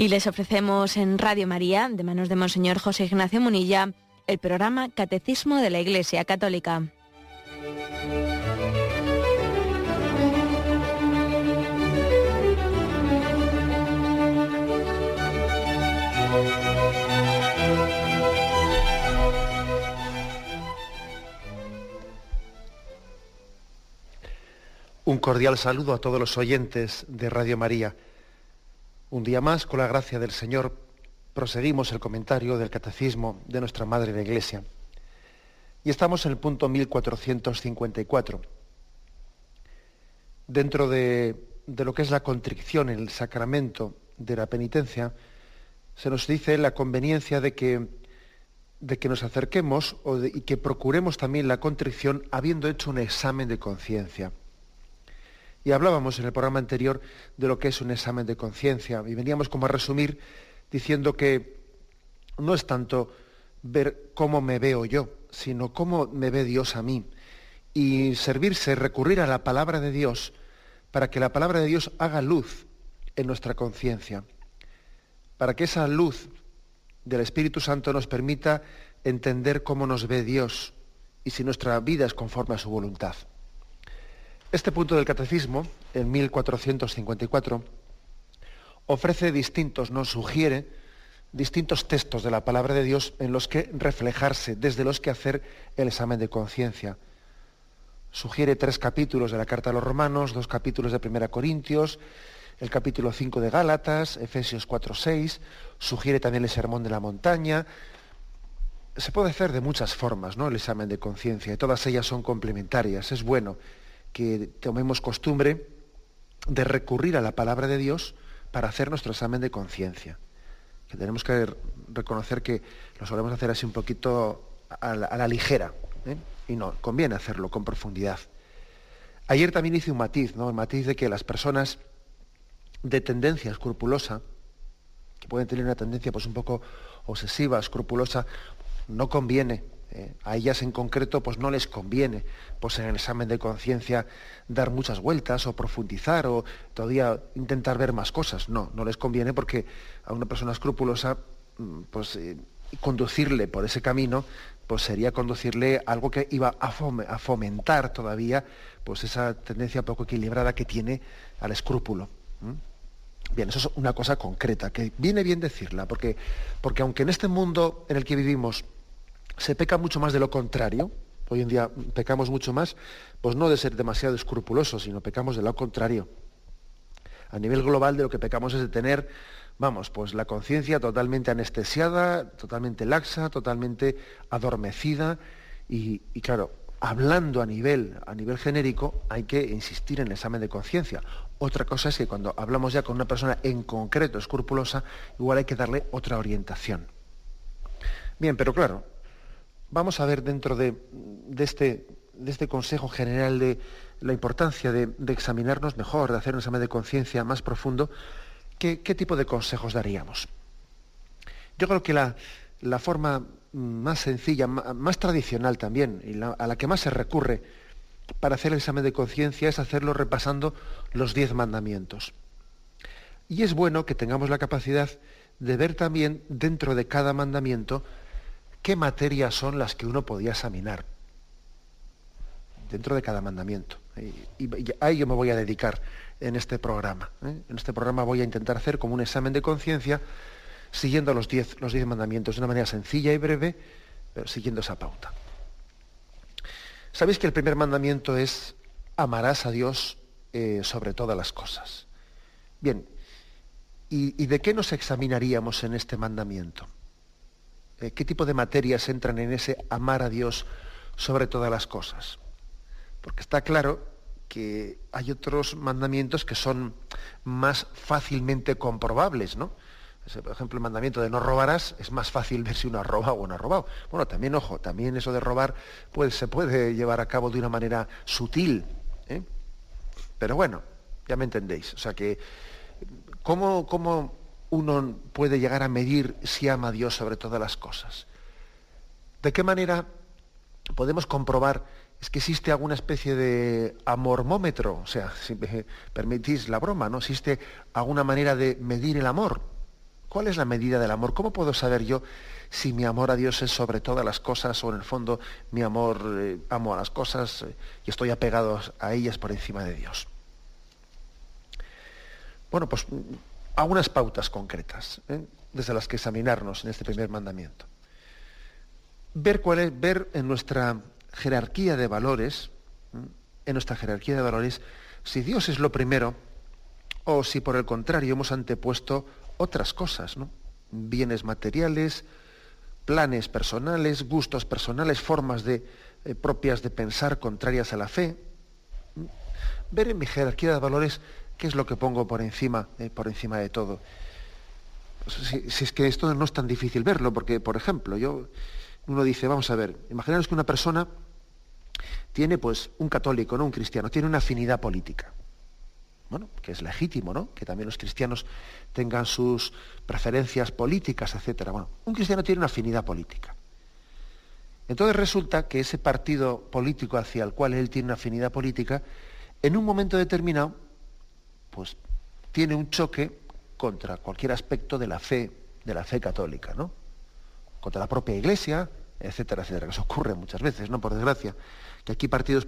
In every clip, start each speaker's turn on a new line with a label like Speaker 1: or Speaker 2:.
Speaker 1: Y les ofrecemos en Radio María, de manos de Monseñor José Ignacio Munilla, el programa Catecismo de la Iglesia Católica.
Speaker 2: Un cordial saludo a todos los oyentes de Radio María. Un día más, con la gracia del Señor, proseguimos el comentario del Catecismo de nuestra Madre la Iglesia. Y estamos en el punto 1454. Dentro de, lo que es la contrición el sacramento de la penitencia, se nos dice la conveniencia de que, de que nos acerquemos y que procuremos también la contrición habiendo hecho un examen de conciencia. Y hablábamos en el programa anterior de lo que es un examen de conciencia y veníamos como a resumir diciendo que no es tanto ver cómo me veo yo, sino cómo me ve Dios a mí. Y servirse, recurrir a la palabra de Dios para que la palabra de Dios haga luz en nuestra conciencia, para que esa luz del Espíritu Santo nos permita entender cómo nos ve Dios y si nuestra vida es conforme a su voluntad. Este punto del catecismo, en 1454, ofrece distintos, nos sugiere distintos textos de la palabra de Dios en los que reflejarse, desde los que hacer el examen de conciencia. Sugiere tres capítulos de la Carta a los Romanos, dos capítulos de Primera Corintios, el capítulo 5 de Gálatas, Efesios 4, 6, sugiere también el Sermón de la Montaña. Se puede hacer de muchas formas, ¿no? El examen de conciencia, y todas ellas son complementarias. Es bueno que tomemos costumbre de recurrir a la palabra de Dios para hacer nuestro examen de conciencia. Que tenemos que reconocer que lo solemos hacer así un poquito a la, ligera. ¿eh? Y no, conviene hacerlo con profundidad. Ayer también hice un matiz, ¿no? El matiz de que las personas de tendencia escrupulosa, que pueden tener una tendencia pues un poco obsesiva, escrupulosa, no conviene eh, a ellas en concreto pues no les conviene pues en el examen de conciencia dar muchas vueltas o profundizar o todavía intentar ver más cosas. No, no les conviene porque a una persona escrupulosa mm, pues eh, conducirle por ese camino pues sería conducirle algo que iba a, fomentar todavía pues esa tendencia poco equilibrada que tiene al escrúpulo. Bien, eso es una cosa concreta, que viene bien decirla, porque, porque aunque en este mundo en el que vivimos se peca mucho más de lo contrario. Hoy en día pecamos mucho más, pues no de ser demasiado escrupulosos, sino pecamos de lo contrario. A nivel global de lo que pecamos es de tener, vamos, pues la conciencia totalmente anestesiada, totalmente laxa, totalmente adormecida y, claro, hablando a nivel, a nivel genérico, hay que insistir en el examen de conciencia. Otra cosa es que cuando hablamos ya con una persona en concreto escrupulosa, igual hay que darle otra orientación. Bien, pero claro, vamos a ver dentro de, este, este, consejo general de la importancia de, examinarnos mejor, de hacer un examen de conciencia más profundo, ¿qué, tipo de consejos daríamos? Yo creo que la, forma más sencilla, más tradicional también, y a la que más se recurre para hacer el examen de conciencia es hacerlo repasando los diez mandamientos. Y es bueno que tengamos la capacidad de ver también dentro de cada mandamiento qué materias son las que uno podía examinar dentro de cada mandamiento. Y, a ello me voy a dedicar en este programa. ¿eh? En este programa voy a intentar hacer como un examen de conciencia siguiendo los diez, los diez mandamientos de una manera sencilla y breve, pero siguiendo esa pauta. Sabéis que el primer mandamiento es amarás a Dios eh, sobre todas las cosas. Bien, ¿y de qué nos examinaríamos en este mandamiento? Eh, qué tipo de materias entran en ese amar a Dios sobre todas las cosas. Porque está claro que hay otros mandamientos que son más fácilmente comprobables, ¿no? Por ejemplo, el mandamiento de no robarás es más fácil ver si uno ha robado o no ha robado. Bueno, también, ojo, también eso de robar pues, se puede llevar a cabo de una manera sutil. ¿eh? Pero bueno, ya me entendéis. O sea que, ¿cómo, cómo uno puede llegar a medir si ama a Dios sobre todas las cosas? ¿De qué manera podemos comprobar es que existe alguna especie de amormómetro? O sea, si me permitís la broma, ¿no? ¿Existe alguna manera de medir el amor? ¿Cuál es la medida del amor? ¿Cómo puedo saber yo si mi amor a Dios es sobre todas las cosas o en el fondo mi amor eh, amo a las cosas eh, y estoy apegado a ellas por encima de Dios? Bueno, pues algunas pautas concretas ¿eh? desde las que examinarnos en este primer mandamiento. Ver cuál es, ver en nuestra jerarquía de valores, en nuestra jerarquía de valores, si Dios es lo primero o si por el contrario hemos antepuesto otras cosas, ¿no? Bienes materiales, planes personales, gustos personales, formas de, eh, propias de pensar contrarias a la fe. Ver en mi jerarquía de valores qué es lo que pongo por encima, eh, por encima de todo. Si, es que esto no es tan difícil verlo, porque, por ejemplo, yo, uno dice, vamos a ver, imaginaos que una persona tiene pues un católico, no un cristiano, tiene una afinidad política bueno, que es legítimo, ¿no? Que también los cristianos tengan sus preferencias políticas, etcétera. Bueno, un cristiano tiene una afinidad política. Entonces resulta que ese partido político hacia el cual él tiene una afinidad política, en un momento determinado, pues tiene un choque contra cualquier aspecto de la fe, de la fe católica, ¿no? Contra la propia iglesia, etcétera, etcétera, que eso ocurre muchas veces, ¿no? Por desgracia que aquí partidos,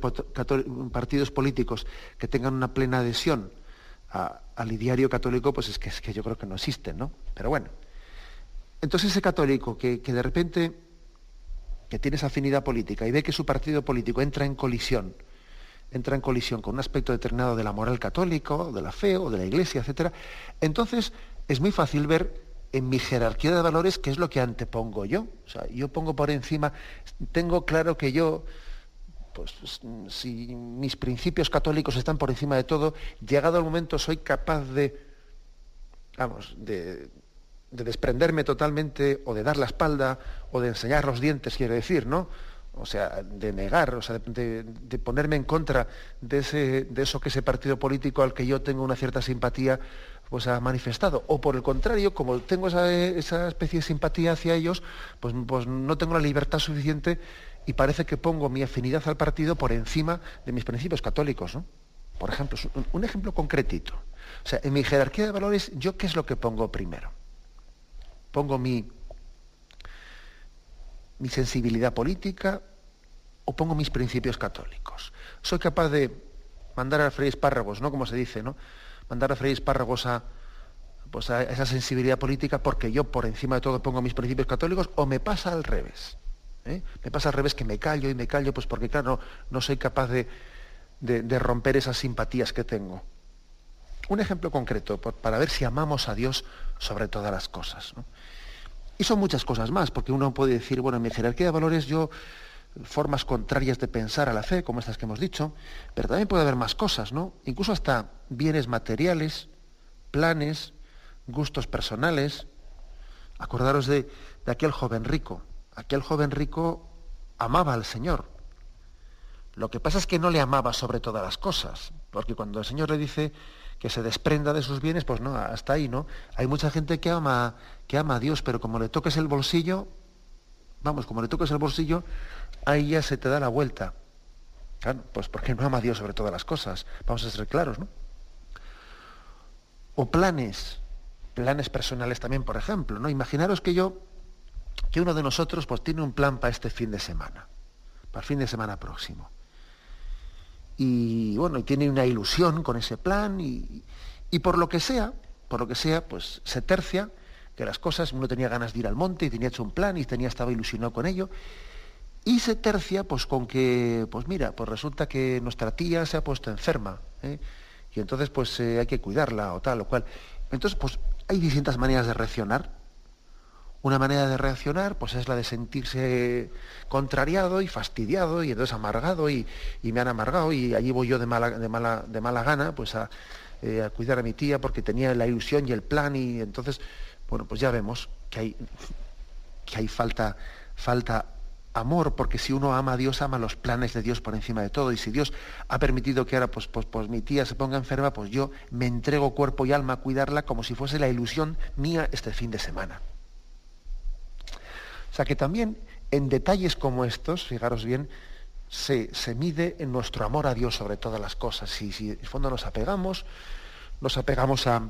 Speaker 2: políticos que tengan una plena adhesión al ideario católico, pues es que, es que yo creo que no existen, ¿no? Pero bueno. Entonces ese católico que, de repente que tiene esa afinidad política y ve que su partido político entra en colisión, entra en colisión con un aspecto determinado de la moral católica, de la fe o de la iglesia, etc., entonces es muy fácil ver en mi jerarquía de valores qué es lo que antepongo yo. O sea, yo pongo por encima, tengo claro que yo pues si mis principios católicos están por encima de todo, llegado el momento soy capaz de, vamos, de, desprenderme totalmente o de dar la espalda o de enseñar los dientes, quiero decir, ¿no? O sea, de negar, o sea, de, ponerme en contra de, ese, de eso que ese partido político al que yo tengo una cierta simpatía pues ha manifestado. O por el contrario, como tengo esa, esa especie de simpatía hacia ellos, pues, pues no tengo la libertad suficiente y parece que pongo mi afinidad al partido por encima de mis principios católicos. ¿no? Por ejemplo, un ejemplo concretito. O sea, en mi jerarquía de valores, ¿yo qué es lo que pongo primero? ¿Pongo mi, mi sensibilidad política o pongo mis principios católicos? Soy capaz de mandar a freír espárragos, ¿no? Como se dice, ¿no? Mandar a freír espárragos a, pues a esa sensibilidad política porque yo por encima de todo pongo mis principios católicos o me pasa al revés. ¿eh? Me pasa al revés que me callo y me callo, pues porque claro, no, soy capaz de, romper esas simpatías que tengo. Un ejemplo concreto, para ver si amamos a Dios sobre todas las cosas. Y son muchas cosas más, porque uno puede decir, bueno, en mi jerarquía de valores yo formas contrarias de pensar a la fe, como estas que hemos dicho, pero también puede haber más cosas, ¿no? Incluso hasta bienes materiales, planes, gustos personales. Acordaros de aquel joven rico aquel joven rico amaba al Señor. Lo que pasa es que no le amaba sobre todas las cosas, porque cuando el Señor le dice que se desprenda de sus bienes, pues no, hasta ahí, ¿no? Hay mucha gente que ama, que ama a Dios, pero como le toques el bolsillo, vamos, como le toques el bolsillo, ahí ya se te da la vuelta. Claro, pues porque no ama a Dios sobre todas las cosas. Vamos a ser claros, ¿no? O planes, planes personales también, por ejemplo, ¿no? Imaginaros que yo que uno de nosotros pues tiene un plan para este fin de semana, para el fin de semana próximo. Y bueno, y tiene una ilusión con ese plan y, por lo que sea, por lo que sea, pues se tercia que las cosas, uno tenía ganas de ir al monte y tenía hecho un plan y tenía, estaba ilusionado con ello, y se tercia pues con que, pues mira, pues resulta que nuestra tía se ha puesto enferma, ¿eh? y entonces pues eh, hay que cuidarla o tal o cual. Entonces pues hay distintas maneras de reaccionar una manera de reaccionar pues es la de sentirse contrariado y fastidiado y entonces amargado y, me han amargado y allí voy yo de mala, de mala, de mala gana pues eh, a, cuidar a mi tía porque tenía la ilusión y el plan y entonces, bueno, pues ya vemos que hay, que hay falta, falta amor, porque si uno ama a Dios, ama los planes de Dios por encima de todo. Y si Dios ha permitido que ahora pues, pues, pues mi tía se ponga enferma, pues yo me entrego cuerpo y alma a cuidarla como si fuese la ilusión mía este fin de semana. O sea que también en detalles como estos, fijaros bien, se, mide en nuestro amor a Dios sobre todas las cosas. Si, si en el fondo nos apegamos, nos apegamos a,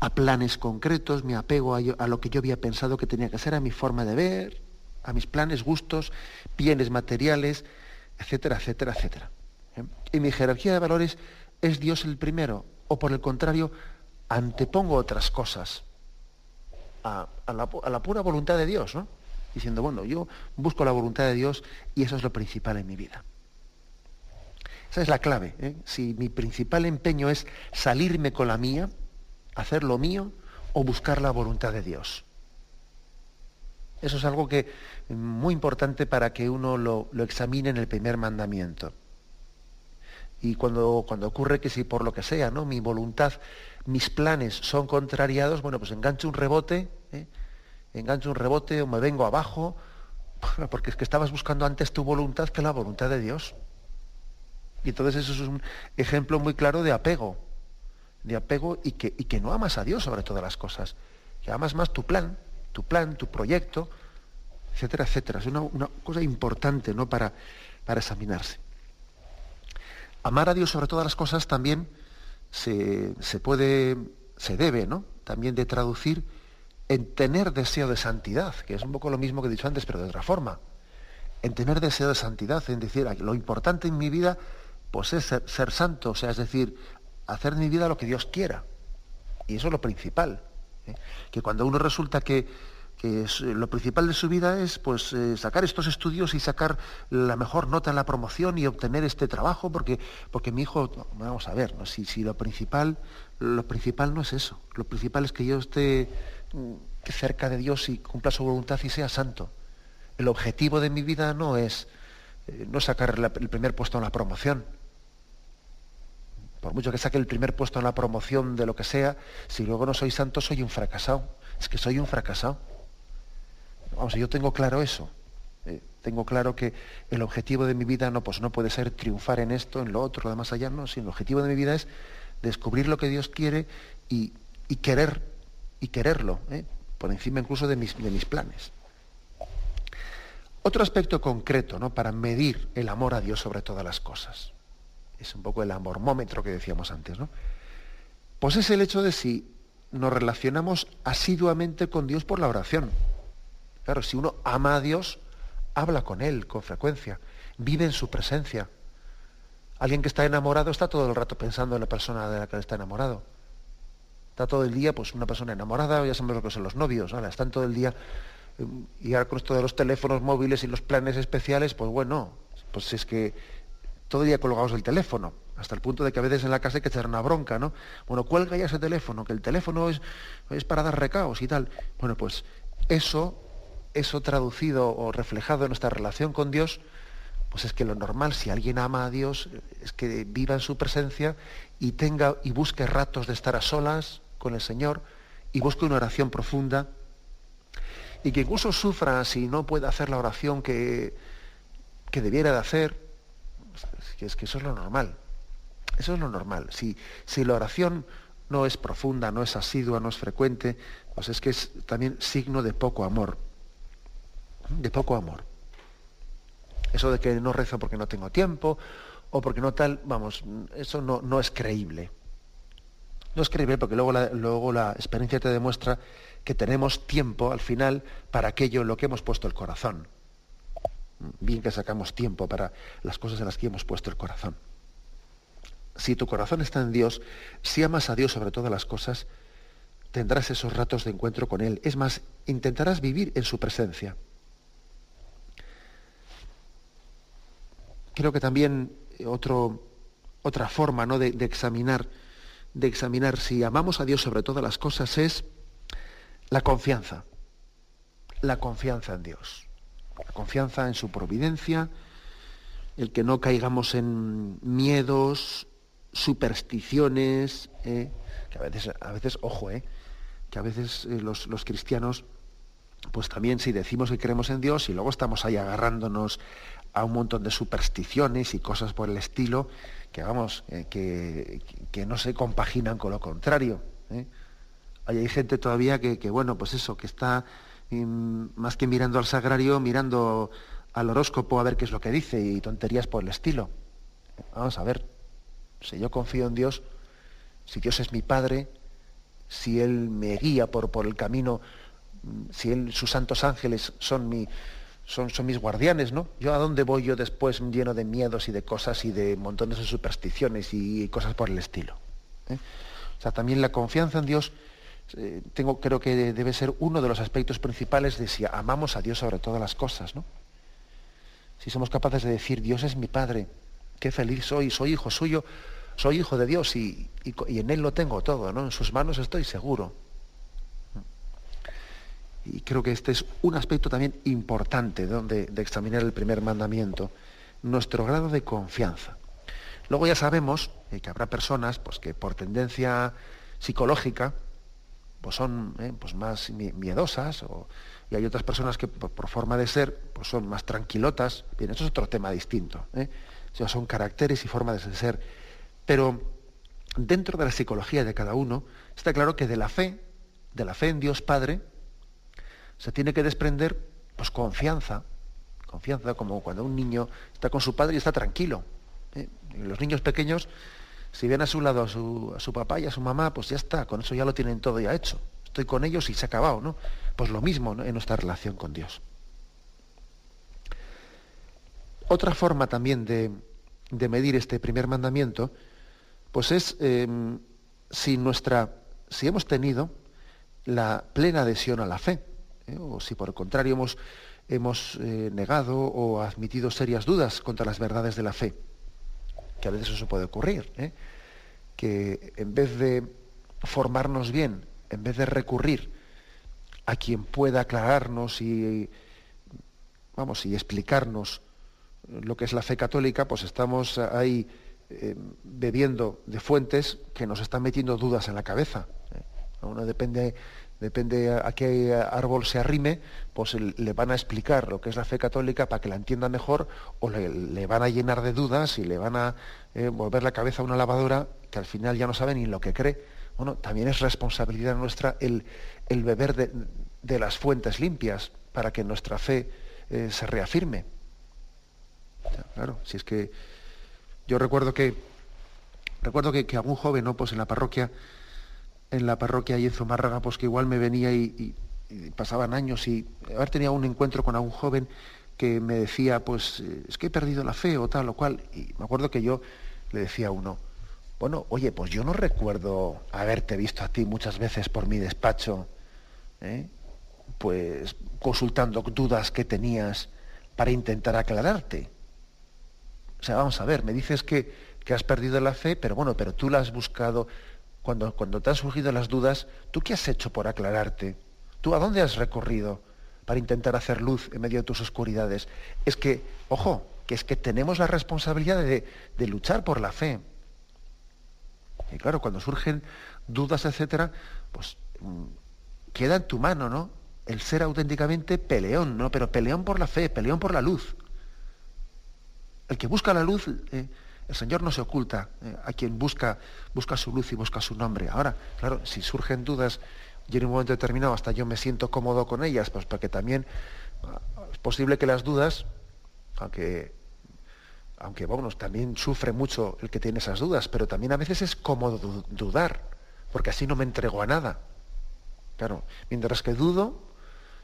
Speaker 2: a planes concretos, me apego a, a, lo que yo había pensado que tenía que ser, a mi forma de ver, a mis planes, gustos, bienes materiales, etcétera, etcétera, etcétera. ¿Eh? Y mi jerarquía de valores es Dios el primero, o por el contrario, antepongo otras cosas a, la, pura voluntad de Dios, ¿no? Diciendo, bueno, yo busco la voluntad de Dios y eso es lo principal en mi vida. Esa es la clave. ¿eh? Si mi principal empeño es salirme con la mía, hacer lo mío, o buscar la voluntad de Dios. Eso es algo que muy importante para que uno lo, examine en el primer mandamiento. Y cuando, cuando ocurre que si por lo que sea, ¿no? mi voluntad, mis planes son contrariados, bueno, pues engancho un rebote, ¿eh? engancho un rebote o me vengo abajo, porque es que estabas buscando antes tu voluntad que la voluntad de Dios. Y entonces eso es un ejemplo muy claro de apego, de apego y que, y que no amas a Dios sobre todas las cosas, que amas más tu plan, tu plan, tu proyecto, etcétera, etcétera. Es una, cosa importante ¿no? para, para examinarse. Amar a Dios sobre todas las cosas también se, puede, se debe, ¿no? También de traducir en tener deseo de santidad, que es un poco lo mismo que he dicho antes, pero de otra forma. En tener deseo de santidad, en decir, lo importante en mi vida, pues es ser, santo, o sea, es decir, hacer mi vida lo que Dios quiera. Y eso es lo principal. ¿eh? Que cuando uno resulta que, que lo principal de su vida es pues, eh, sacar estos estudios y sacar la mejor nota en la promoción y obtener este trabajo, porque, porque mi hijo, vamos a ver, si, si, lo, principal, lo principal no es eso, lo principal es que yo esté mm, cerca de Dios y cumpla su voluntad y sea santo. El objetivo de mi vida no es, eh, no sacar el primer puesto en la promoción. Por mucho que saque el primer puesto en la promoción de lo que sea, si luego no soy santo, soy un fracasado. Es que soy un fracasado. Vamos, yo tengo claro eso. Eh, tengo claro que el objetivo de mi vida no, pues no puede ser triunfar en esto, en lo otro, lo demás allá, no, sino el objetivo de mi vida es descubrir lo que Dios quiere y, querer, y quererlo, ¿eh? por encima incluso de mis, de mis planes. Otro aspecto concreto ¿no? para medir el amor a Dios sobre todas las cosas. Es un poco el amormómetro que decíamos antes, ¿no? Pues es el hecho de si nos relacionamos asiduamente con Dios por la oración. Claro, si uno ama a Dios, habla con Él con frecuencia, vive en su presencia. Alguien que está enamorado está todo el rato pensando en la persona de la que está enamorado. Está todo el día, pues una persona enamorada, ya sabemos lo que son los novios, están todo el día, y ahora con esto de los teléfonos móviles y los planes especiales, pues bueno, pues es que todo el día colgados el teléfono, hasta el punto de que a veces en la casa hay que echar una bronca, ¿no? Bueno, cuelga ya ese teléfono, que el teléfono es, es para dar recaos y tal. Bueno, pues eso eso traducido o reflejado en nuestra relación con Dios, pues es que lo normal, si alguien ama a Dios, es que viva en su presencia y tenga y busque ratos de estar a solas con el Señor y busque una oración profunda y que incluso sufra si no puede hacer la oración que, que debiera de hacer, es que eso es lo normal. Eso es lo normal. Si, si la oración no es profunda, no es asidua, no es frecuente, pues es que es también signo de poco amor de poco amor. Eso de que no rezo porque no tengo tiempo o porque no tal, vamos, eso no, no es creíble. No es creíble porque luego la, luego la experiencia te demuestra que tenemos tiempo al final para aquello en lo que hemos puesto el corazón. Bien que sacamos tiempo para las cosas en las que hemos puesto el corazón. Si tu corazón está en Dios, si amas a Dios sobre todas las cosas, tendrás esos ratos de encuentro con Él. Es más, intentarás vivir en su presencia. creo que también otro, otra forma ¿no? de, examinar, de examinar si amamos a Dios sobre todas las cosas es la confianza. La confianza en Dios. La confianza en su providencia, el que no caigamos en miedos, supersticiones, ¿eh? que a veces, a veces, ojo, ¿eh? que a veces eh, los, los, cristianos, pues también si decimos que creemos en Dios y luego estamos ahí agarrándonos a un montón de supersticiones y cosas por el estilo que, vamos, eh, que, no se compaginan con lo contrario. ¿eh? Hay, gente todavía que, bueno, pues eso, que está mm, más que mirando al sagrario, mirando al horóscopo a ver qué es lo que dice y tonterías por el estilo. Vamos a ver, si yo confío en Dios, si Dios es mi Padre, si Él me guía por, por el camino, si él, sus santos ángeles son, mi, son, son, mis guardianes, ¿no? Yo a dónde voy yo después lleno de miedos y de cosas y de montones de supersticiones y cosas por el estilo. ¿eh? O sea, también la confianza en Dios eh, tengo, creo que debe ser uno de los aspectos principales de si amamos a Dios sobre todas las cosas, ¿no? Si somos capaces de decir, Dios es mi Padre, qué feliz soy, soy hijo suyo, soy hijo de Dios y, en Él lo tengo todo, ¿no? En sus manos estoy seguro. Y creo que este es un aspecto también importante de, de examinar el primer mandamiento, nuestro grado de confianza. Luego ya sabemos eh, que habrá personas pues, que por tendencia psicológica pues son eh, pues más miedosas y hay otras personas que por, forma de ser pues son más tranquilotas. Bien, eso es otro tema distinto. ¿eh? son caracteres y formas de ser pero dentro de la psicología de cada uno está claro que de la fe, de la fe en Dios Padre, se tiene que desprender pues confianza, confianza como cuando un niño está con su padre y está tranquilo. ¿eh? Los niños pequeños, si ven a su lado a su, papá y a su mamá, pues ya está, con eso ya lo tienen todo ya hecho. Estoy con ellos y se ha acabado, ¿no? Pues lo mismo en nuestra relación con Dios. Otra forma también de, de medir este primer mandamiento pues es em, si nuestra, si hemos tenido la plena adhesión a la fe, ¿eh? o si por el contrario hemos, hemos eh, negado o admitido serias dudas contra las verdades de la fe, que a veces eso puede ocurrir, ¿eh? que en vez de formarnos bien, en vez de recurrir a quien pueda aclararnos y vamos y explicarnos lo que es la fe católica, pues estamos ahí eh, bebiendo de fuentes que nos están metiendo dudas en la cabeza. ¿eh? Uno depende, depende a qué árbol se arrime, pues le van a explicar lo que es la fe católica para que la entienda mejor o le, van a llenar de dudas y le van a eh, volver la cabeza a una lavadora que al final ya no sabe ni lo que cree. Bueno, también es responsabilidad nuestra el, beber de, las fuentes limpias para que nuestra fe se reafirme. Claro, si es que yo recuerdo que recuerdo que, algún joven, ¿no? Pues en la parroquia, en la parroquia y en Zumárraga, pues que igual me venía y, pasaban años y haber tenía un encuentro con algún joven que me decía, pues eh, es que he perdido la fe o tal o cual. Y me acuerdo que yo le decía a uno, bueno, oye, pues yo no recuerdo haberte visto a ti muchas veces por mi despacho, ¿eh? pues consultando dudas que tenías para intentar aclararte. O sea, vamos a ver, me dices que, has perdido la fe, pero bueno, pero tú la has buscado. Cuando, cuando te han surgido las dudas, ¿tú qué has hecho por aclararte? ¿Tú a dónde has recorrido para intentar hacer luz en medio de tus oscuridades? Es que, ojo, que es que tenemos la responsabilidad de, de luchar por la fe. Y claro, cuando surgen dudas, etcétera, pues mm, queda en tu mano, ¿no? El ser auténticamente peleón, ¿no? Pero peleón por la fe, peleón por la luz. El que busca la luz, eh, el Señor no se oculta eh, a quien busca, busca su luz y busca su nombre. Ahora, claro, si surgen dudas y en un momento determinado hasta yo me siento cómodo con ellas, pues porque también ah, es posible que las dudas, aunque, aunque bueno, también sufre mucho el que tiene esas dudas, pero también a veces es cómodo dudar, porque así no me entrego a nada. Claro, mientras que dudo,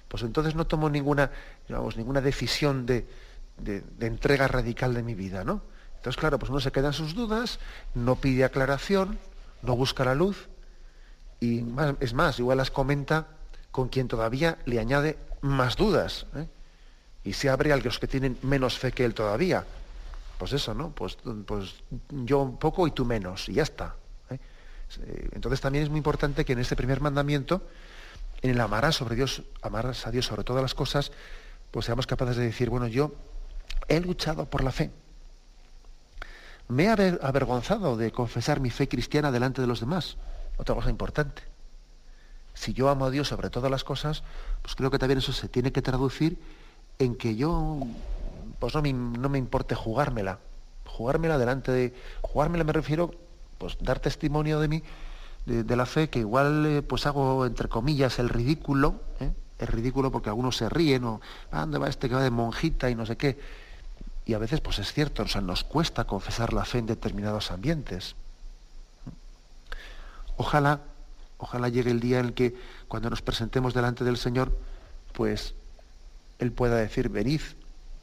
Speaker 2: pues entonces no tomo ninguna, digamos, ninguna decisión de, de, entrega radical de mi vida, ¿no? Entonces, claro, pues uno se queda en sus dudas, no pide aclaración, no busca la luz, y es más, igual las comenta con quien todavía le añade más dudas, ¿eh? y se abre a los que tienen menos fe que él todavía. Pues eso, ¿no? Pues, pues yo un poco y tú menos, y ya está. ¿eh? Entonces también es muy importante que en este primer mandamiento, en el amarás sobre Dios, amarás a Dios sobre todas las cosas, pues seamos capaces de decir, bueno, yo he luchado por la fe. Me he avergonzado de confesar mi fe cristiana delante de los demás. Otra cosa importante. Si yo amo a Dios sobre todas las cosas, pues creo que también eso se tiene que traducir en que yo, pues no me, no me importe jugármela. Jugármela delante de... Jugármela me refiero, pues dar testimonio de mí, de, la fe, que igual eh, pues hago, entre comillas, el ridículo, ¿eh? el ridículo porque algunos se ríen o, ¿dónde va este que va de monjita y no sé qué? Y a veces, pues es cierto, o sea, nos cuesta confesar la fe en determinados ambientes. Ojalá Ojalá llegue el día en que cuando nos presentemos delante del Señor, pues Él pueda decir, venid,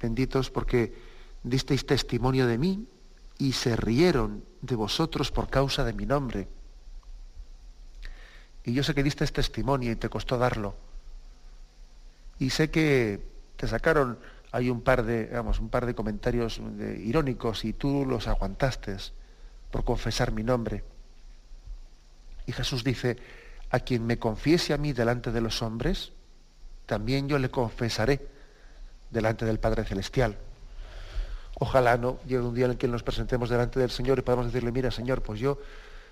Speaker 2: benditos, porque disteis testimonio de mí y se rieron de vosotros por causa de mi nombre. Y yo sé que diste testimonio y te costó darlo. Y sé que te sacaron hay un par de, un par de comentarios irónicos y tú los aguantaste por confesar mi nombre. Y Jesús dice, a quien me confiese a mí delante de los hombres, también yo le confesaré delante del Padre Celestial. Ojalá no llegue un día en el que nos presentemos delante del Señor y podamos decirle, mira Señor, pues yo,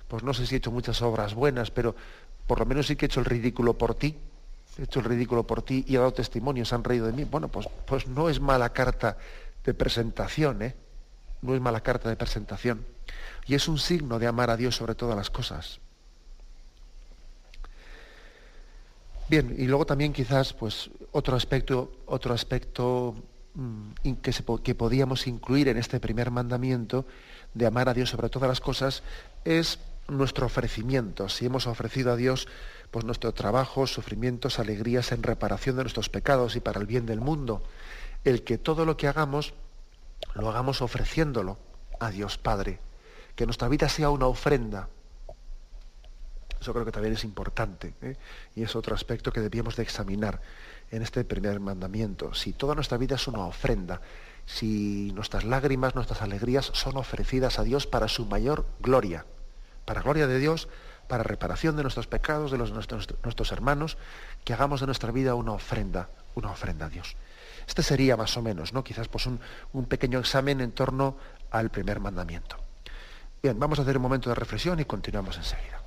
Speaker 2: pues no sé si he hecho muchas obras buenas, pero por lo menos sí que he hecho el ridículo por ti, he hecho el ridículo por ti y he dado testimonio, se han reído de mí. Bueno, pues, pues no es mala carta de presentación, ¿eh? No es mala carta de presentación. Y es un signo de amar a Dios sobre todas las cosas. Bien, y luego también quizás pues otro aspecto, otro aspecto mm, que, que podíamos incluir en este primer mandamiento de amar a Dios sobre todas las cosas es nuestro ofrecimiento. Si hemos ofrecido a Dios pues nuestro trabajo, sufrimientos, alegrías en reparación de nuestros pecados y para el bien del mundo. El que todo lo que hagamos lo hagamos ofreciéndolo a Dios Padre. Que nuestra vida sea una ofrenda. Eso creo que también es importante ¿eh? y es otro aspecto que debíamos de examinar en este primer mandamiento. Si toda nuestra vida es una ofrenda, si nuestras lágrimas, nuestras alegrías son ofrecidas a Dios para su mayor gloria, para gloria de Dios, para reparación de nuestros pecados, de los, nuestros, nuestros hermanos, que hagamos de nuestra vida una ofrenda, una ofrenda a Dios. Este sería más o menos, ¿no? Quizás pues un, un pequeño examen en torno al primer mandamiento. Bien, vamos a hacer un momento de reflexión y continuamos enseguida.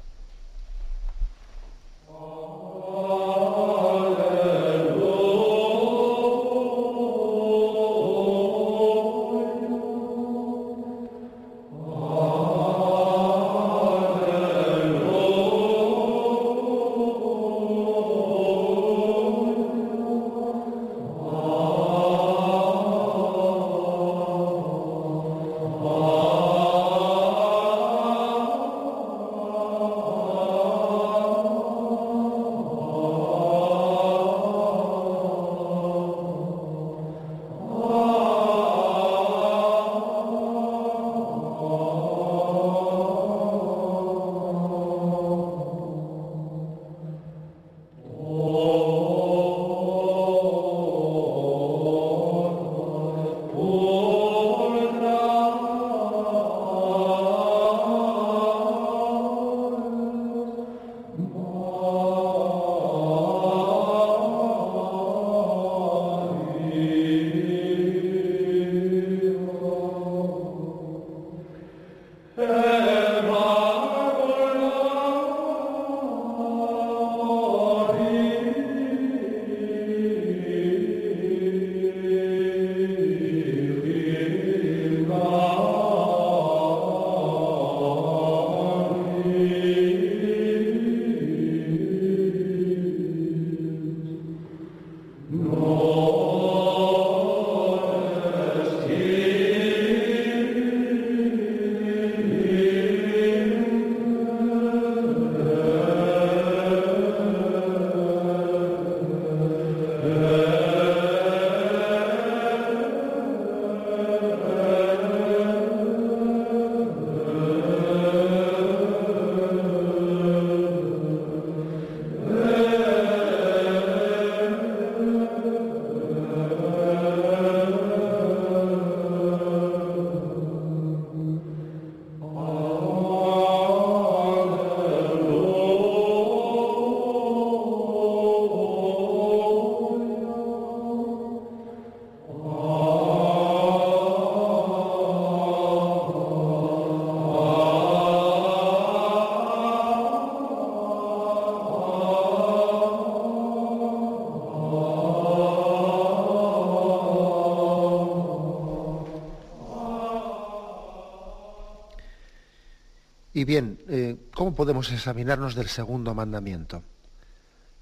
Speaker 2: Y bien, eh, ¿cómo podemos examinarnos del segundo mandamiento?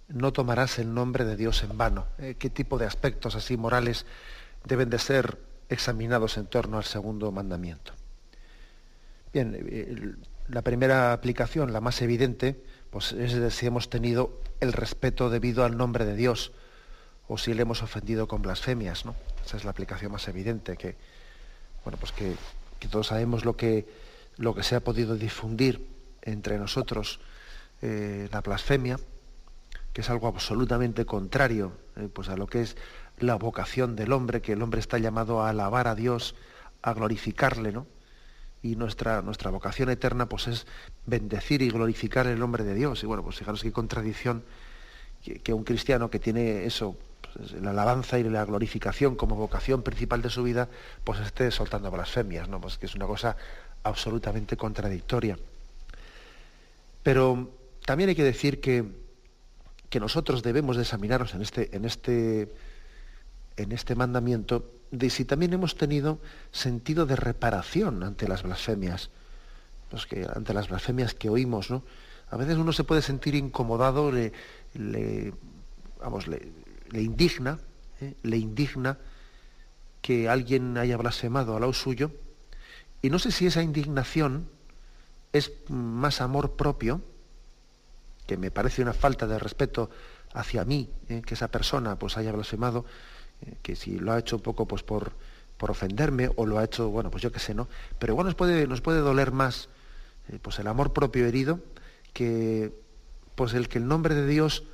Speaker 2: No tomarás el nombre de Dios en vano. Eh, ¿Qué tipo de aspectos así morales deben de ser examinados en torno al segundo mandamiento? Bien, la primera aplicación, la más evidente, pues es si hemos tenido el respeto debido al nombre de Dios o si le hemos ofendido con blasfemias, ¿no? Esa es la aplicación más evidente, que, bueno, pues que, todos sabemos lo que, lo que se ha podido difundir entre nosotros, eh, la blasfemia, que es algo absolutamente contrario eh, pues a lo que es la vocación del hombre, que el hombre está llamado a alabar a Dios, a glorificarle, ¿no? Y nuestra, nuestra vocación eterna pues es bendecir y glorificar el nombre de Dios. Y bueno, pues fijaros qué contradicción que, un cristiano que tiene eso, pues, la alabanza y la glorificación como vocación principal de su vida, pues esté soltando blasfemias, ¿no? Pues que es una cosa absolutamente contradictoria. Pero también hay que decir que, que nosotros debemos de examinarnos en este, en este en este mandamiento de si también hemos tenido sentido de reparación ante las blasfemias, pues que, ante las blasfemias que oímos, ¿no? A veces uno se puede sentir incomodado, le, vamos, le, indigna, ¿eh? le indigna que alguien haya blasfemado al lado suyo, y no sé si esa indignación es más amor propio, que me parece una falta de respeto hacia mí, ¿eh? que esa persona pues haya blasfemado, que si lo ha hecho un poco pues por, por ofenderme o lo ha hecho, bueno, pues yo qué sé, ¿no? Pero igual nos puede, nos puede doler más eh, pues el amor propio herido que pues el que el nombre de Dios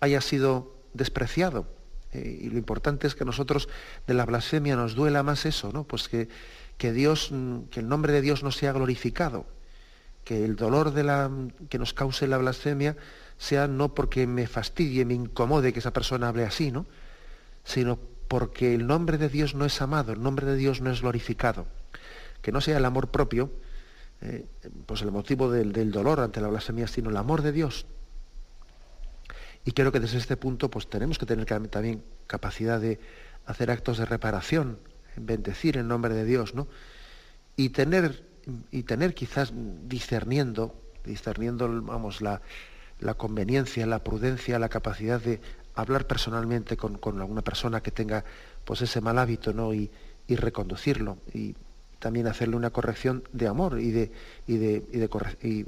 Speaker 2: haya sido despreciado. Eh, y lo importante es que nosotros de la blasfemia nos duela más eso, ¿no? Pues que, que Dios, que el nombre de Dios no sea glorificado, que el dolor de la, que nos cause la blasfemia sea no porque me fastidie, me incomode que esa persona hable así, ¿no? sino porque el nombre de Dios no es amado, el nombre de Dios no es glorificado. Que no sea el amor propio, eh, pues el motivo del, dolor ante la blasfemia, sino el amor de Dios. Y creo que desde este punto pues tenemos que tener también capacidad de hacer actos de reparación, bendecir en nombre de Dios, ¿no? Y tener, y tener quizás discerniendo, discerniendo vamos, la, conveniencia, la prudencia, la capacidad de hablar personalmente con, alguna persona que tenga pues ese mal hábito ¿no? y, reconducirlo y también hacerle una corrección de amor y de y de, y,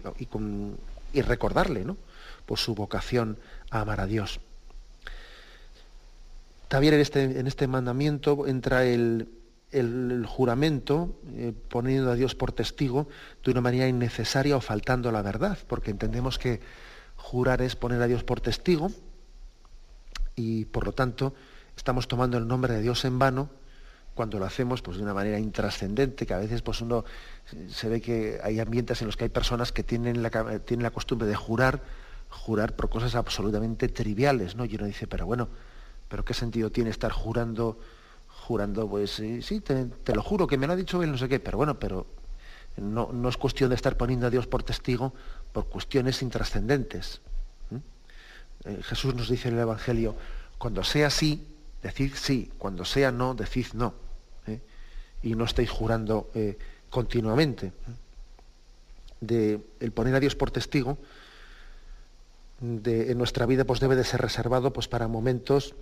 Speaker 2: y, recordarle ¿no? pues su vocación a amar a Dios. También en este, en este mandamiento entra el, juramento, eh, poniendo a Dios por testigo de una manera innecesaria o faltando la verdad, porque entendemos que jurar es poner a Dios por testigo, y por lo tanto estamos tomando el nombre de Dios en vano cuando lo hacemos pues, de una manera intrascendente, que a veces pues, uno se ve que hay ambientes en los que hay personas que tienen la, tienen la costumbre de jurar, jurar por cosas absolutamente triviales, ¿no? Y uno dice, pero bueno, pero qué sentido tiene estar jurando, jurando, pues sí, te, lo juro que me lo ha dicho él, no sé qué, pero bueno, pero no, no es cuestión de estar poniendo a Dios por testigo por cuestiones intrascendentes. Eh, Jesús nos dice en el Evangelio, cuando sea sí, decid sí, cuando sea no, decid no. ¿eh? Y no estáis jurando eh, continuamente. De, el poner a Dios por testigo de, en nuestra vida pues debe de ser reservado pues, para momentos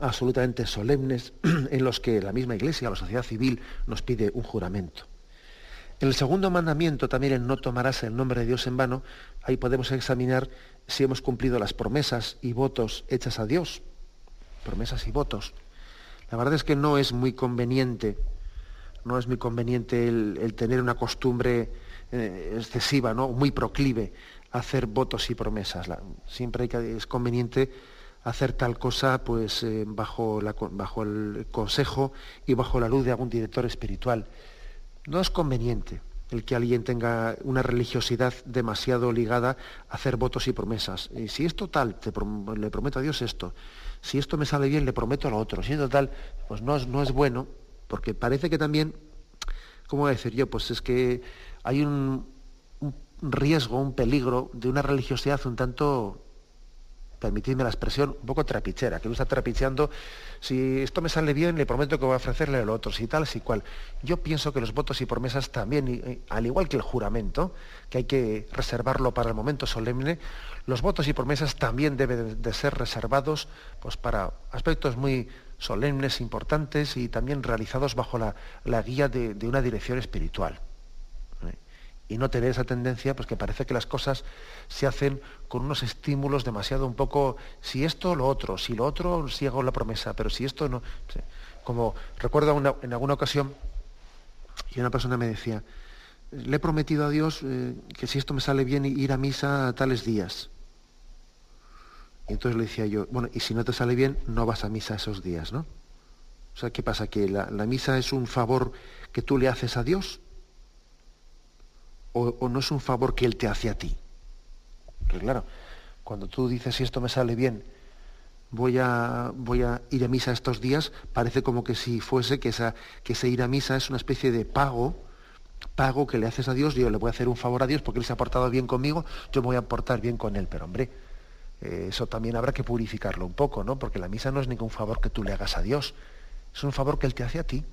Speaker 2: absolutamente solemnes en los que la misma Iglesia, la sociedad civil, nos pide un juramento. En el segundo mandamiento, también el no tomarás el nombre de Dios en vano, ahí podemos examinar si hemos cumplido las promesas y votos hechas a Dios. Promesas y votos. La verdad es que no es muy conveniente, no es muy conveniente el, tener una costumbre eh, excesiva, ¿no? muy proclive a hacer votos y promesas. siempre hay que, es conveniente hacer tal cosa pues, eh, bajo, bajo el consejo y bajo la luz de algún director espiritual. No es conveniente el que alguien tenga una religiosidad demasiado ligada a hacer votos y promesas. Y si esto tal, le prometo a Dios esto. Si esto me sale bien, le prometo lo otro. Si esto tal, pues no es, no es bueno, porque parece que también, ¿cómo voy a decir yo? Pues es que hay un riesgo, un peligro de una religiosidad un tanto permitidme la expresión, un poco trapichera, que uno está trapicheando, si esto me sale bien, le prometo que voy a ofrecerle lo otro, si tal, si cual. Yo pienso que los votos y promesas también, al igual que el juramento, que hay que reservarlo para el momento solemne, los votos y promesas también deben de ser reservados pues, para aspectos muy solemnes, importantes y también realizados bajo la, guía de, una dirección espiritual. Y no tener esa tendencia, pues que parece que las cosas se hacen con unos estímulos demasiado un poco, si esto, lo otro, si lo otro, si hago la promesa, pero si esto no. Como recuerdo en alguna ocasión, y una persona me decía, le he prometido a Dios eh, que si esto me sale bien ir a misa a tales días. Y entonces le decía yo, bueno, y si no te sale bien, no vas a misa esos días, ¿no? O sea, ¿qué pasa? ¿Que la, misa es un favor que tú le haces a Dios? ¿O, no es un favor que Él te hace a ti? Porque claro, cuando tú dices, si esto me sale bien, voy a, voy a ir a misa estos días, parece como que si fuese que, esa, que ese ir a misa es una especie de pago, pago que le haces a Dios, yo le voy a hacer un favor a Dios porque Él se ha portado bien conmigo, yo me voy a portar bien con Él. Pero hombre, eh, eso también habrá que purificarlo un poco, ¿no? Porque la misa no es ningún favor que tú le hagas a Dios, es un favor que Él te hace a ti.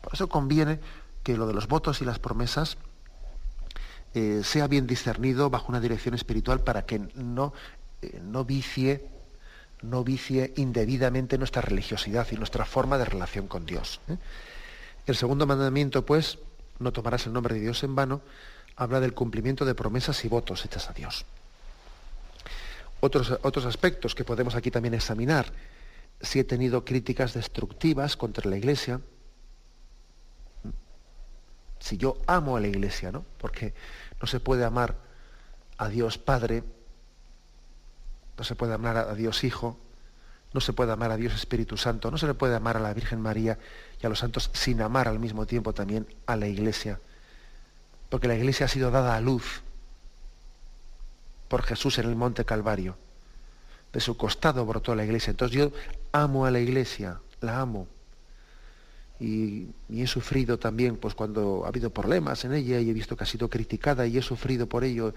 Speaker 2: Por eso conviene que lo de los votos y las promesas eh, sea bien discernido bajo una dirección espiritual para que no eh, no vicie, no vicie indebidamente nuestra religiosidad y nuestra forma de relación con Dios. ¿eh? El segundo mandamiento, pues, no tomarás el nombre de Dios en vano, habla del cumplimiento de promesas y votos hechas a Dios. Otros, otros aspectos que podemos aquí también examinar, si he tenido críticas destructivas contra la Iglesia, si yo amo a la Iglesia, ¿no? Porque no se puede amar a Dios Padre no se puede amar a Dios Hijo, no se puede amar a Dios Espíritu Santo, no se le puede amar a la Virgen María y a los santos sin amar al mismo tiempo también a la Iglesia. Porque la Iglesia ha sido dada a luz por Jesús en el Monte Calvario. De su costado brotó la Iglesia. Entonces yo amo a la Iglesia, la amo. Y, he sufrido también, pues cuando ha habido problemas en ella y he visto que ha sido criticada y he sufrido por ello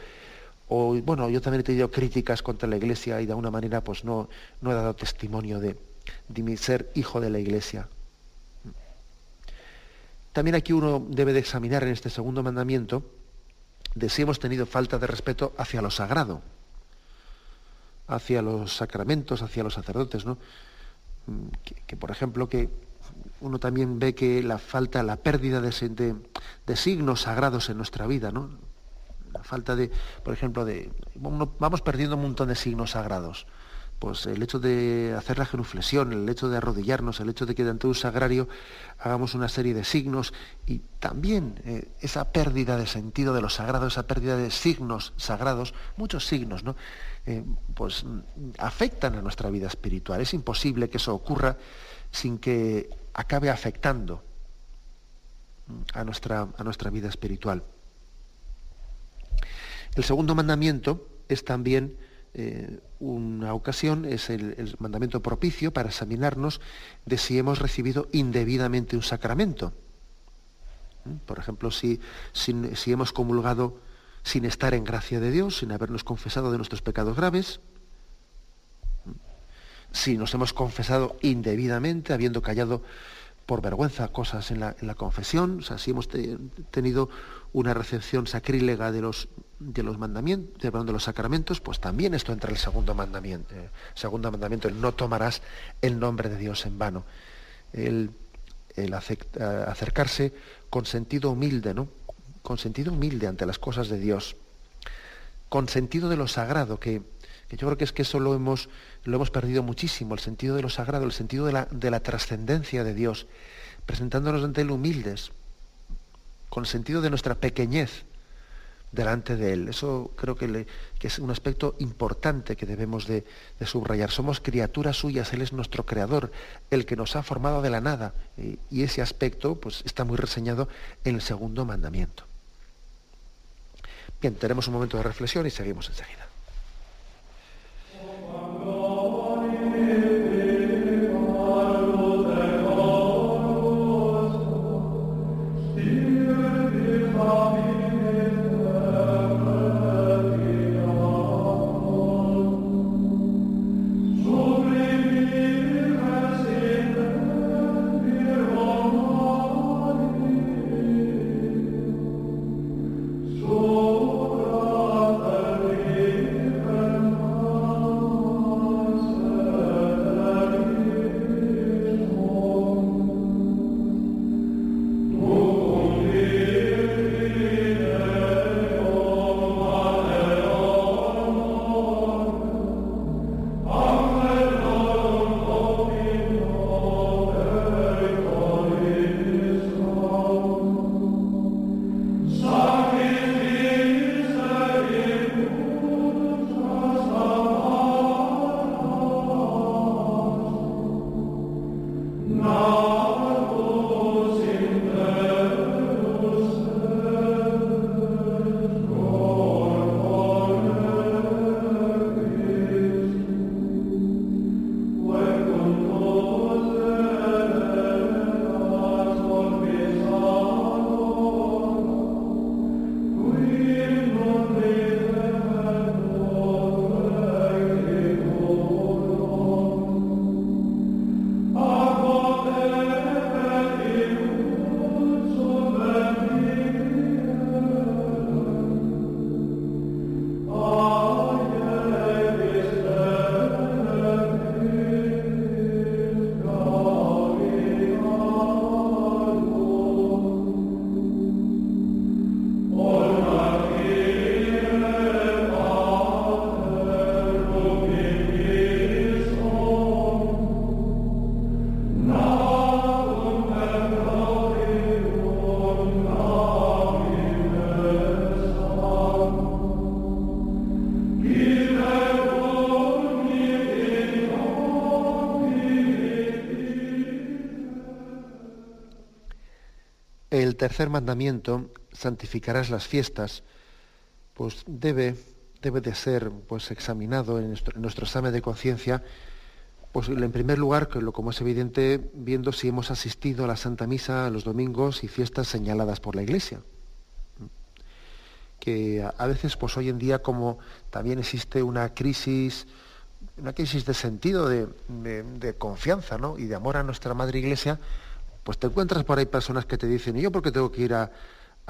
Speaker 2: o bueno, yo también he tenido críticas contra la iglesia y de alguna manera pues no, no he dado testimonio de, de mi ser hijo de la iglesia. También aquí uno debe de examinar en este segundo mandamiento de si hemos tenido falta de respeto hacia lo sagrado, hacia los sacramentos, hacia los sacerdotes, ¿no? Que, por ejemplo, que uno también ve que la falta, la pérdida de, de, signos sagrados en nuestra vida, ¿no? la falta de, por ejemplo, de vamos perdiendo un montón de signos sagrados. Pues el hecho de hacer la genuflexión, el hecho de arrodillarnos, el hecho de que ante un sagrario hagamos una serie de signos y también eh, esa pérdida de sentido de lo sagrado, esa pérdida de signos sagrados, muchos signos, ¿no? Eh, pues afectan a nuestra vida espiritual. Es imposible que eso ocurra sin que acabe afectando a nuestra, a nuestra vida espiritual. El segundo mandamiento es también eh, una ocasión, es el, mandamiento propicio para examinarnos de si hemos recibido indebidamente un sacramento. ¿Mm? Por ejemplo, si, si, hemos comulgado sin estar en gracia de Dios, sin habernos confesado de nuestros pecados graves, ¿Mm? Si nos hemos confesado indebidamente, habiendo callado por vergüenza cosas en la, confesión, si hemos tenido una recepción sacrílega de los, de los mandamientos, de, los sacramentos, pues también esto entra en el segundo mandamiento, eh, segundo mandamiento, el no tomarás el nombre de Dios en vano. El acercarse con sentido humilde, ¿no? Con sentido humilde ante las cosas de Dios, con sentido de lo sagrado, que, yo creo que es que eso lo hemos, lo hemos perdido muchísimo, el sentido de lo sagrado, el sentido de la, de la trascendencia de Dios, presentándonos ante Él humildes, con sentido de nuestra pequeñez delante de Él. Eso creo que, es un aspecto importante que debemos de, subrayar. Somos criaturas suyas, Él es nuestro creador, el que nos ha formado de la nada. Y, y ese aspecto pues, está muy reseñado en el segundo mandamiento. Bien, tenemos un momento de reflexión y seguimos enseguida. El mandamiento, santificarás las fiestas, pues debe, debe de ser pues, examinado en nuestro, examen de conciencia, pues en primer lugar, como es evidente, viendo si hemos asistido a la Santa Misa los domingos y fiestas señaladas por la Iglesia. Que a veces, pues hoy en día, como también existe una crisis, una crisis de sentido, de, de confianza ¿no? y de amor a nuestra Madre Iglesia, pues te encuentras por ahí personas que te dicen, ¿y yo por qué tengo que ir a,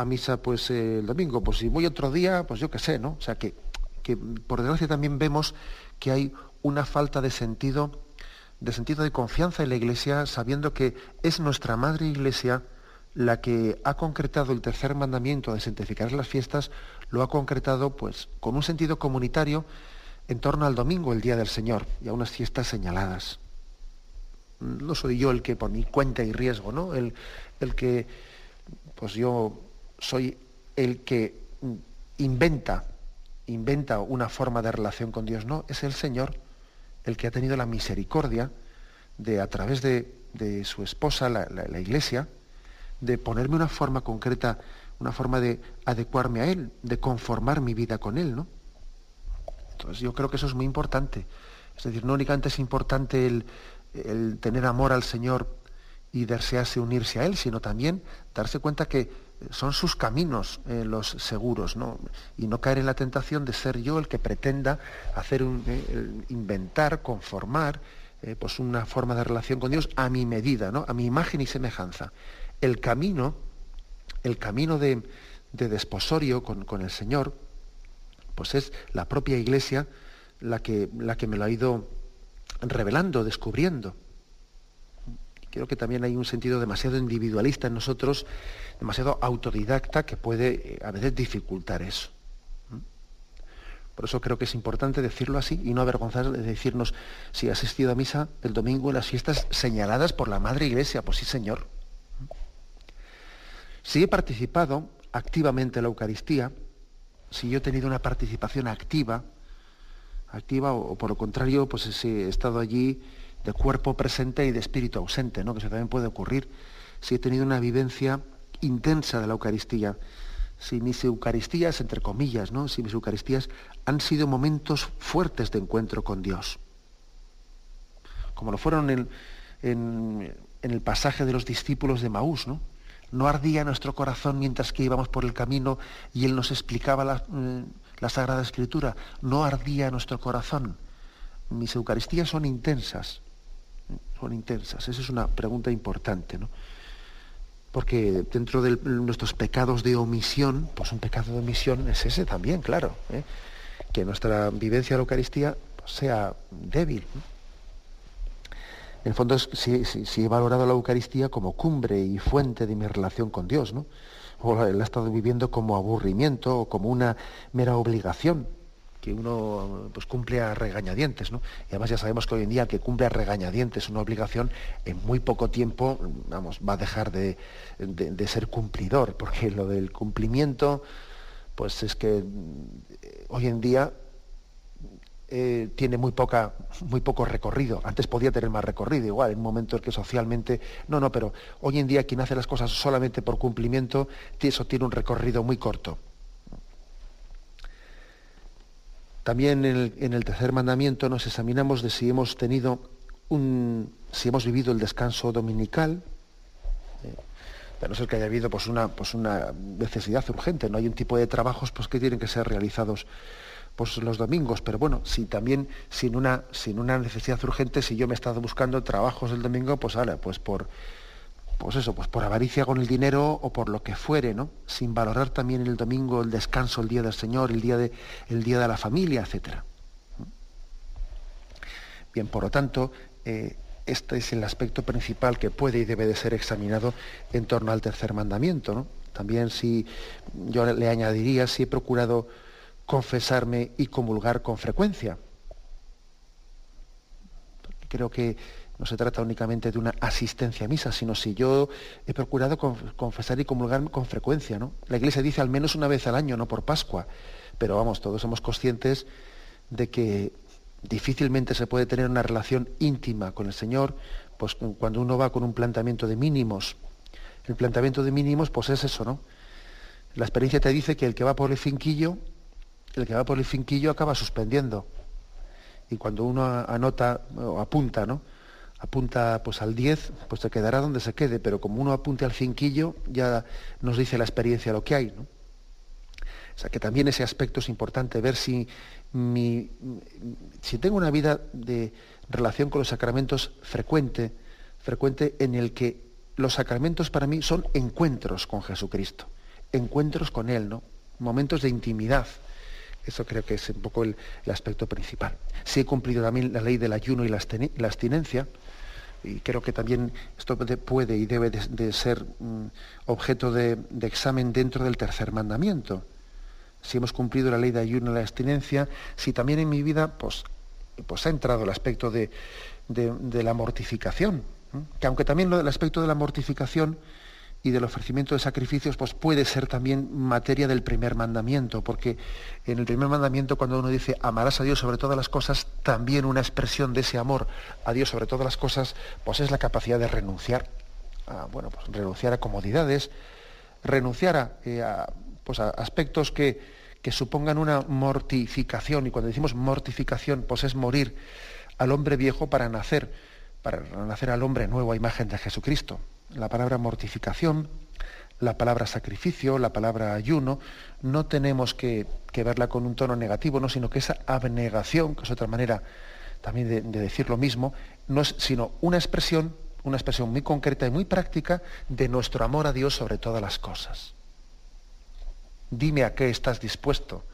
Speaker 2: misa pues el domingo? Pues si voy otro día, pues yo qué sé, ¿no? O sea que, que por desgracia también vemos que hay una falta de sentido, de sentido de confianza en la Iglesia, sabiendo que es nuestra Madre Iglesia la que ha concretado el tercer mandamiento de santificar las fiestas, lo ha concretado pues con un sentido comunitario en torno al domingo, el día del Señor, y a unas fiestas señaladas no soy yo el que por mi cuenta y riesgo, ¿no? El, el que, pues yo soy el que inventa, inventa una forma de relación con Dios, no, es el Señor el que ha tenido la misericordia de, a través de, su esposa, la, la, Iglesia, de ponerme una forma concreta, una forma de adecuarme a Él, de conformar mi vida con Él, ¿no? Entonces yo creo que eso es muy importante. Es decir, no únicamente es importante el, el tener amor al Señor y desearse unirse a Él, sino también darse cuenta que son sus caminos eh, los seguros, ¿no? Y no caer en la tentación de ser yo el que pretenda hacer un, eh, inventar, conformar, eh, pues una forma de relación con Dios a mi medida, ¿no? A mi imagen y semejanza. El camino, el camino de, desposorio con, con, el Señor, pues es la propia Iglesia la que, la que me lo ha ido revelando, descubriendo. Creo que también hay un sentido demasiado individualista en nosotros, demasiado autodidacta, que puede eh, a veces dificultar eso. Por eso creo que es importante decirlo así y no avergonzar de decirnos si he asistido a misa el domingo en las fiestas señaladas por la Madre Iglesia. Pues sí, Señor. Si he participado activamente en la Eucaristía, si yo he tenido una participación activa, activa o, por lo contrario, pues he estado allí de cuerpo presente y de espíritu ausente, ¿no? que eso también puede ocurrir si he tenido una vivencia intensa de la Eucaristía. Si mis Eucaristías, entre comillas, ¿no? si mis Eucaristías han sido momentos fuertes de encuentro con Dios, como lo fueron en, en, el pasaje de los discípulos de Maús, ¿no? No ardía nuestro corazón mientras que íbamos por el camino y Él nos explicaba la, eh, la Sagrada Escritura, no ardía nuestro corazón. Mis Eucaristías son intensas, son intensas. Esa es una pregunta importante, ¿no? Porque dentro de nuestros pecados de omisión, pues un pecado de omisión es ese también, claro, ¿eh? que nuestra vivencia de la Eucaristía sea débil. En el fondo, si, si, he valorado la Eucaristía como cumbre y fuente de mi relación con Dios, ¿no? O la ha estado viviendo como aburrimiento o como una mera obligación que uno pues cumple a regañadientes, ¿no? Y además ya sabemos que hoy en día que cumple a regañadientes una obligación, en muy poco tiempo, vamos, va a dejar de, ser cumplidor, porque lo del cumplimiento, pues es que eh, hoy en día eh, tiene muy, poca, muy poco recorrido. Antes podía tener más recorrido, igual, en un momento en que socialmente... No, no, pero hoy en día quien hace las cosas solamente por cumplimiento, eso tiene un recorrido muy corto. También en el, tercer mandamiento nos examinamos de si hemos tenido un, si hemos vivido el descanso dominical, eh, a no ser que haya habido pues, una, pues, una necesidad urgente, no hay un tipo de trabajos pues, que tienen que ser realizados pues los domingos, pero bueno, si también sin una, sin una necesidad urgente, si yo me he estado buscando trabajos el domingo, pues ahora, pues por pues eso, pues por avaricia con el dinero o por lo que fuere, ¿no? Sin valorar también el domingo, el descanso, el día del Señor, el día de, el día de la familia, etc. Bien, por lo tanto, eh, este es el aspecto principal que puede y debe de ser examinado en torno al tercer mandamiento. ¿no? También si yo le añadiría si he procurado confesarme y comulgar con frecuencia. Creo que no se trata únicamente de una asistencia a misa, sino si yo he procurado confesar y comulgar con frecuencia. ¿no? La Iglesia dice al menos una vez al año, no por Pascua, pero vamos, todos somos conscientes de que difícilmente se puede tener una relación íntima con el Señor, pues cuando uno va con un planteamiento de mínimos el planteamiento de mínimos, pues es eso, ¿no? La experiencia te dice que el que va por el finquillo, el que va por el finquillo acaba suspendiendo. Y cuando uno anota o apunta, ¿no? Apunta pues al 10, pues se quedará donde se quede, pero como uno apunte al finquillo, ya nos dice la experiencia lo que hay, ¿no? O sea que también ese aspecto es importante, ver si, si tengo una vida de relación con los sacramentos frecuente, frecuente en el que los sacramentos para mí son encuentros con Jesucristo, encuentros con Él, ¿no? Momentos de intimidad. Eso creo que es un poco el, aspecto principal. Si he cumplido también la ley del ayuno y la abstinencia, y creo que también esto puede y debe de, ser mm, objeto de, examen dentro del tercer mandamiento. Si hemos cumplido la ley de ayuno y la abstinencia, si también en mi vida pues, pues ha entrado el aspecto de, de la mortificación, que aunque también el aspecto de la mortificación y del ofrecimiento de sacrificios pues puede ser también materia del primer mandamiento, porque en el primer mandamiento cuando uno dice amarás a Dios sobre todas las cosas, también una expresión de ese amor a Dios sobre todas las cosas, pues es la capacidad de renunciar a, bueno, pues renunciar a comodidades, renunciar a, eh, pues a aspectos que, que supongan una mortificación, y cuando decimos mortificación, pues es morir al hombre viejo para nacer para nacer al hombre nuevo a imagen de Jesucristo. La palabra mortificación, la palabra sacrificio, la palabra ayuno, no tenemos que, verla con un tono negativo, ¿no? sino que esa abnegación, que es otra manera también de, de decir lo mismo, no es sino una expresión, una expresión muy concreta y muy práctica de nuestro amor a Dios sobre todas las cosas. Dime a qué estás dispuesto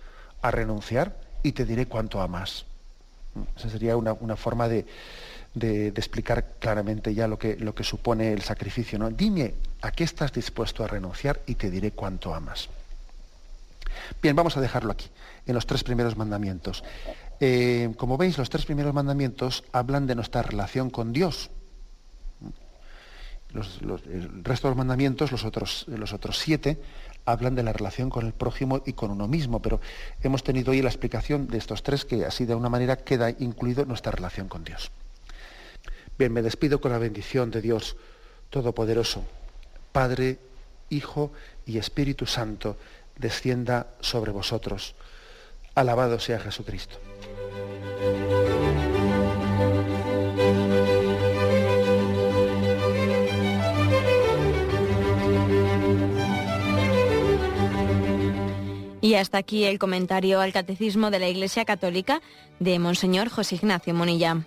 Speaker 2: a renunciar y te diré cuánto amas. Esa sería una, una forma de, de, explicar claramente ya lo que, lo que supone el sacrificio. ¿no? Dime a qué estás dispuesto a renunciar y te diré cuánto amas. Bien, vamos a dejarlo aquí, en los tres primeros mandamientos. Eh, como veis, los tres primeros mandamientos hablan de nuestra relación con Dios. el resto de los mandamientos, los otros, los otros siete, hablan de la relación con el prójimo y con uno mismo, pero hemos tenido hoy la explicación de estos tres que así de una manera queda incluido nuestra relación con Dios. Bien, me despido con la bendición de Dios Todopoderoso, Padre, Hijo y Espíritu Santo, descienda sobre vosotros. Alabado sea Jesucristo.
Speaker 1: Y hasta aquí el comentario al Catecismo de la Iglesia Católica de Monseñor José Ignacio Monilla.